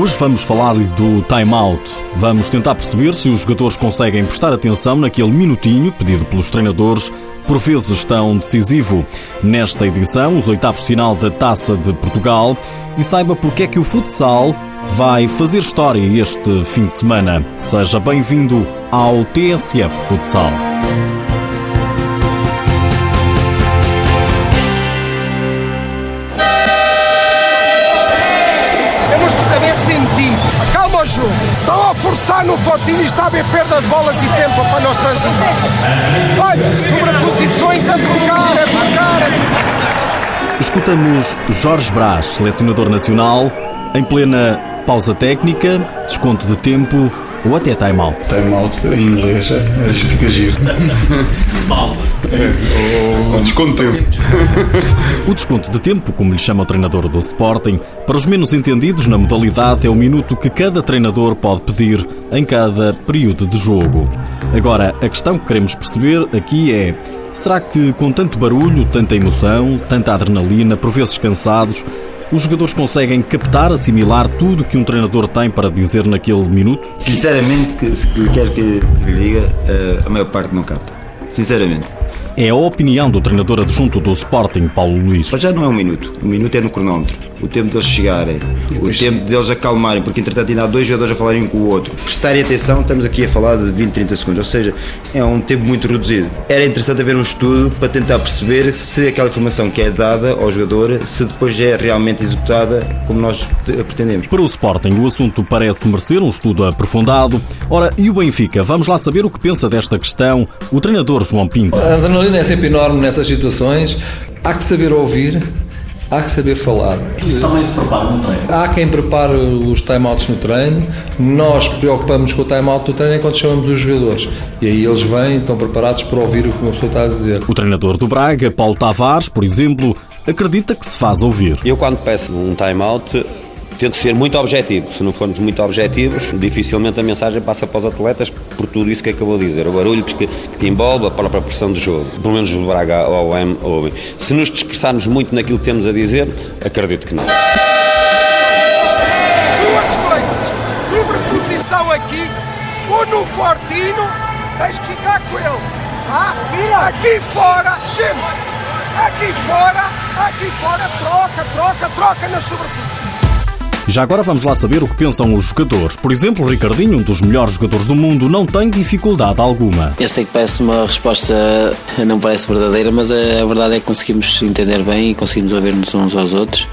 Hoje vamos falar do time-out. Vamos tentar perceber se os jogadores conseguem prestar atenção naquele minutinho pedido pelos treinadores, por vezes tão decisivo. Nesta edição, os oitavos final da Taça de Portugal e saiba porque é que o futsal vai fazer história este fim de semana. Seja bem-vindo ao TSF Futsal. E está a haver perda de bolas e tempo para nós transitar. Olha, sobreposições a trocar, a trocar, a trocar. Escutamos Jorge Brás, selecionador nacional, em plena pausa técnica, desconto de tempo ou até time-out. Time-out em inglês é, fica giro. Pausa. É, ou desconto de tempo. O desconto de tempo, como lhe chama o treinador do Sporting, para os menos entendidos na modalidade, é o minuto que cada treinador pode pedir em cada período de jogo. Agora, a questão que queremos perceber aqui é: será que com tanto barulho, tanta emoção, tanta adrenalina, por vezes cansados, os jogadores conseguem captar, assimilar tudo que um treinador tem para dizer naquele minuto? Sinceramente, se quer que, que lhe diga, eh, a maior parte não capta. Sinceramente. É a opinião do treinador adjunto do Sporting, Paulo Luís. Mas já não é um minuto. Um minuto é no cronómetro. O tempo deles chegarem, o tempo deles acalmarem, porque entretanto ainda há dois jogadores a falarem um com o outro. Prestarem atenção, estamos aqui a falar de 20, 30 segundos, ou seja, é um tempo muito reduzido. Era interessante haver um estudo para tentar perceber se aquela informação que é dada ao jogador, se depois é realmente executada como nós pretendemos. Para o Sporting, o assunto parece merecer um estudo aprofundado. Ora, e o Benfica? Vamos lá saber o que pensa desta questão o treinador João Pinto. A adrenalina é sempre enorme nessas situações. Há que saber ouvir, há que saber falar. Isso também se prepara no treino. Há quem prepare os timeouts no treino. Nós preocupamos com o timeout do treino quando chamamos os jogadores. E aí eles vêm, estão preparados para ouvir o que uma pessoa está a dizer. O treinador do Braga, Paulo Tavares, por exemplo, acredita que se faz ouvir. Eu, quando peço um timeout, tento ser muito objetivo. Se não formos muito objetivos, dificilmente a mensagem passa para os atletas por tudo isso que acabou de dizer. O barulho que, que envolve a própria pressão do jogo. Pelo menos o Braga ou o M ouvem. Se nos dispersarmos muito naquilo que temos a dizer, acredito que não. Duas coisas. Sobreposição aqui. Se for no Fortino, tens que ficar com ele. Ah, aqui fora, gente. Aqui fora, aqui fora, troca, troca, troca nas sobreposições. Já agora vamos lá saber o que pensam os jogadores. Por exemplo, Ricardinho, um dos melhores jogadores do mundo, não tem dificuldade alguma. Eu sei que parece uma resposta, não parece verdadeira, mas a verdade é que conseguimos entender bem e conseguimos ouvir-nos uns aos outros.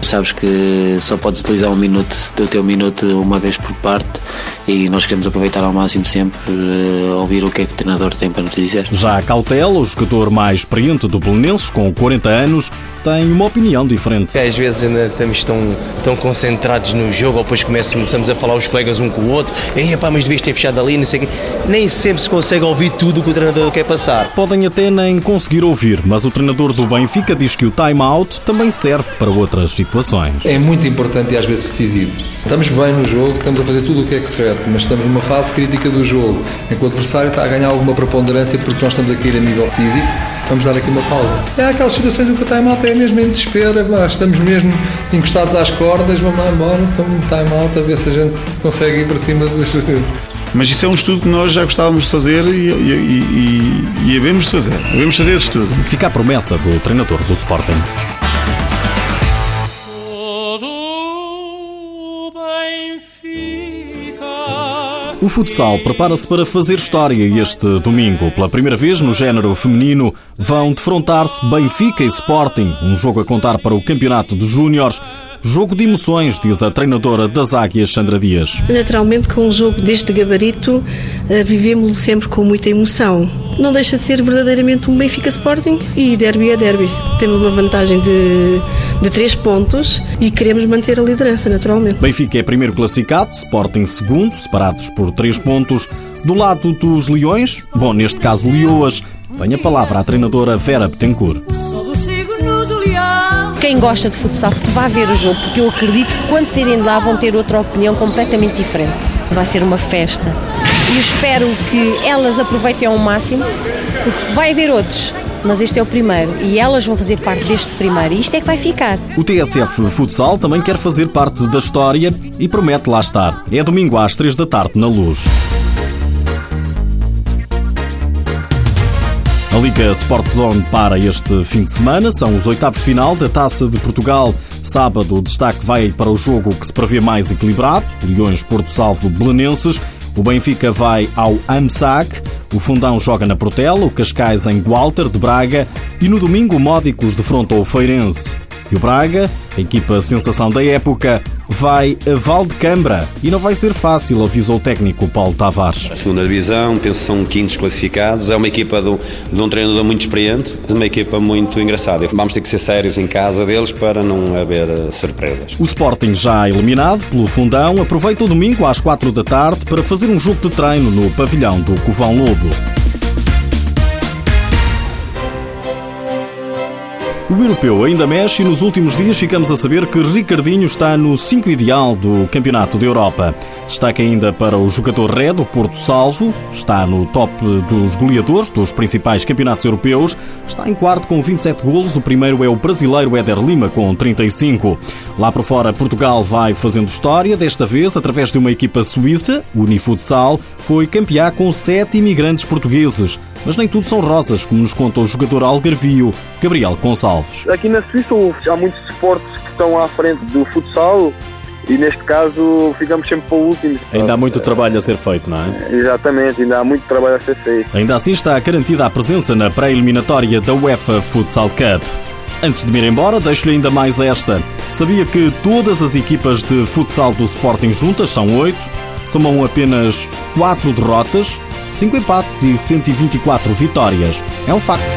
Sabes que só podes utilizar um minuto do teu minuto uma vez por parte e nós queremos aproveitar ao máximo sempre uh, ouvir o que é que o treinador tem para nos dizer. Já a Cautela, o jogador mais experiente do Belenenses, com 40 anos, tem uma opinião diferente. Às vezes ainda estamos tão, tão concentrados no jogo, ou depois começamos a falar os colegas um com o outro, Ei, pá, mas devias ter fechado ali, não sei o quê. Nem sempre se consegue ouvir tudo o que o treinador quer passar. Podem até nem conseguir ouvir, mas o treinador do Benfica diz que o time-out também serve para outras situações. É muito importante e às vezes decisivo. Estamos bem no jogo, estamos a fazer tudo o que é correto, mas estamos numa fase crítica do jogo, em que o adversário está a ganhar alguma preponderância porque nós estamos a cair a nível físico, vamos dar aqui uma pausa. É aquelas situações em que o time-out é mesmo em desespero, é, estamos mesmo encostados às cordas, vamos lá embora, estamos no time-out a ver se a gente consegue ir para cima dos... Mas isso é um estudo que nós já gostávamos de fazer e, e, e, e havemos de fazer. Havemos de fazer esse estudo. Fica a promessa do treinador do Sporting. O futsal prepara-se para fazer história este domingo. Pela primeira vez no género feminino, vão defrontar-se Benfica e Sporting, um jogo a contar para o Campeonato de Júniores. Jogo de emoções, diz a treinadora das Águias, Sandra Dias. Naturalmente, com um jogo deste gabarito, vivemos sempre com muita emoção. Não deixa de ser verdadeiramente um Benfica Sporting e derby é derby. Temos uma vantagem de, de três pontos e queremos manter a liderança, naturalmente. Benfica é primeiro classificado, Sporting segundo, separados por três pontos. Do lado dos Leões, bom, neste caso Leoas, vem a palavra à treinadora Vera Betancourt quem gosta de futsal vá ver o jogo, porque eu acredito que quando saírem de lá vão ter outra opinião completamente diferente. Vai ser uma festa. E espero que elas aproveitem ao máximo, porque vai haver outros mas este é o primeiro e elas vão fazer parte deste primeiro e isto é que vai ficar. O TSF Futsal também quer fazer parte da história e promete lá estar. É domingo às 3 da tarde na Luz. A Liga Sport Zone para este fim de semana. São os oitavos final da Taça de Portugal. Sábado, o destaque vai para o jogo que se prevê mais equilibrado. Leões Porto Salvo Belenenses. O Benfica vai ao AMSAC. O Fundão joga na Portela. O Cascais em Gualter de Braga. E no domingo, o Módicos defronta o Feirense. E o Braga, a equipa sensação da época, vai a Valdecambra e não vai ser fácil, avisou o técnico Paulo Tavares. Segunda divisão, penso que são quintos classificados, é uma equipa de, de um treinador muito experiente, uma equipa muito engraçada. Vamos ter que ser sérios em casa deles para não haver eh, surpresas. O Sporting já eliminado pelo Fundão aproveita o domingo às quatro da tarde para fazer um jogo de treino no pavilhão do Covão Lobo. O europeu ainda mexe e nos últimos dias ficamos a saber que Ricardinho está no 5 ideal do Campeonato da Europa. Destaque ainda para o jogador Red, o Porto Salvo, está no top dos goleadores dos principais campeonatos europeus, está em quarto com 27 golos, o primeiro é o brasileiro Éder Lima com 35. Lá por fora, Portugal vai fazendo história, desta vez através de uma equipa suíça, o Unifutsal, foi campeã com sete imigrantes portugueses. Mas nem tudo são rosas, como nos conta o jogador algarvio, Gabriel Gonçalves. Aqui na Suíça há muitos esportes que estão à frente do futsal e neste caso ficamos sempre para o último. Ainda há muito trabalho a ser feito, não é? Exatamente, ainda há muito trabalho a ser feito. Ainda assim está garantida a presença na pré-eliminatória da UEFA Futsal Cup. Antes de me ir embora, deixo-lhe ainda mais esta. Sabia que todas as equipas de futsal do Sporting juntas são oito, somam apenas quatro derrotas 5 empates e 124 vitórias. É um facto.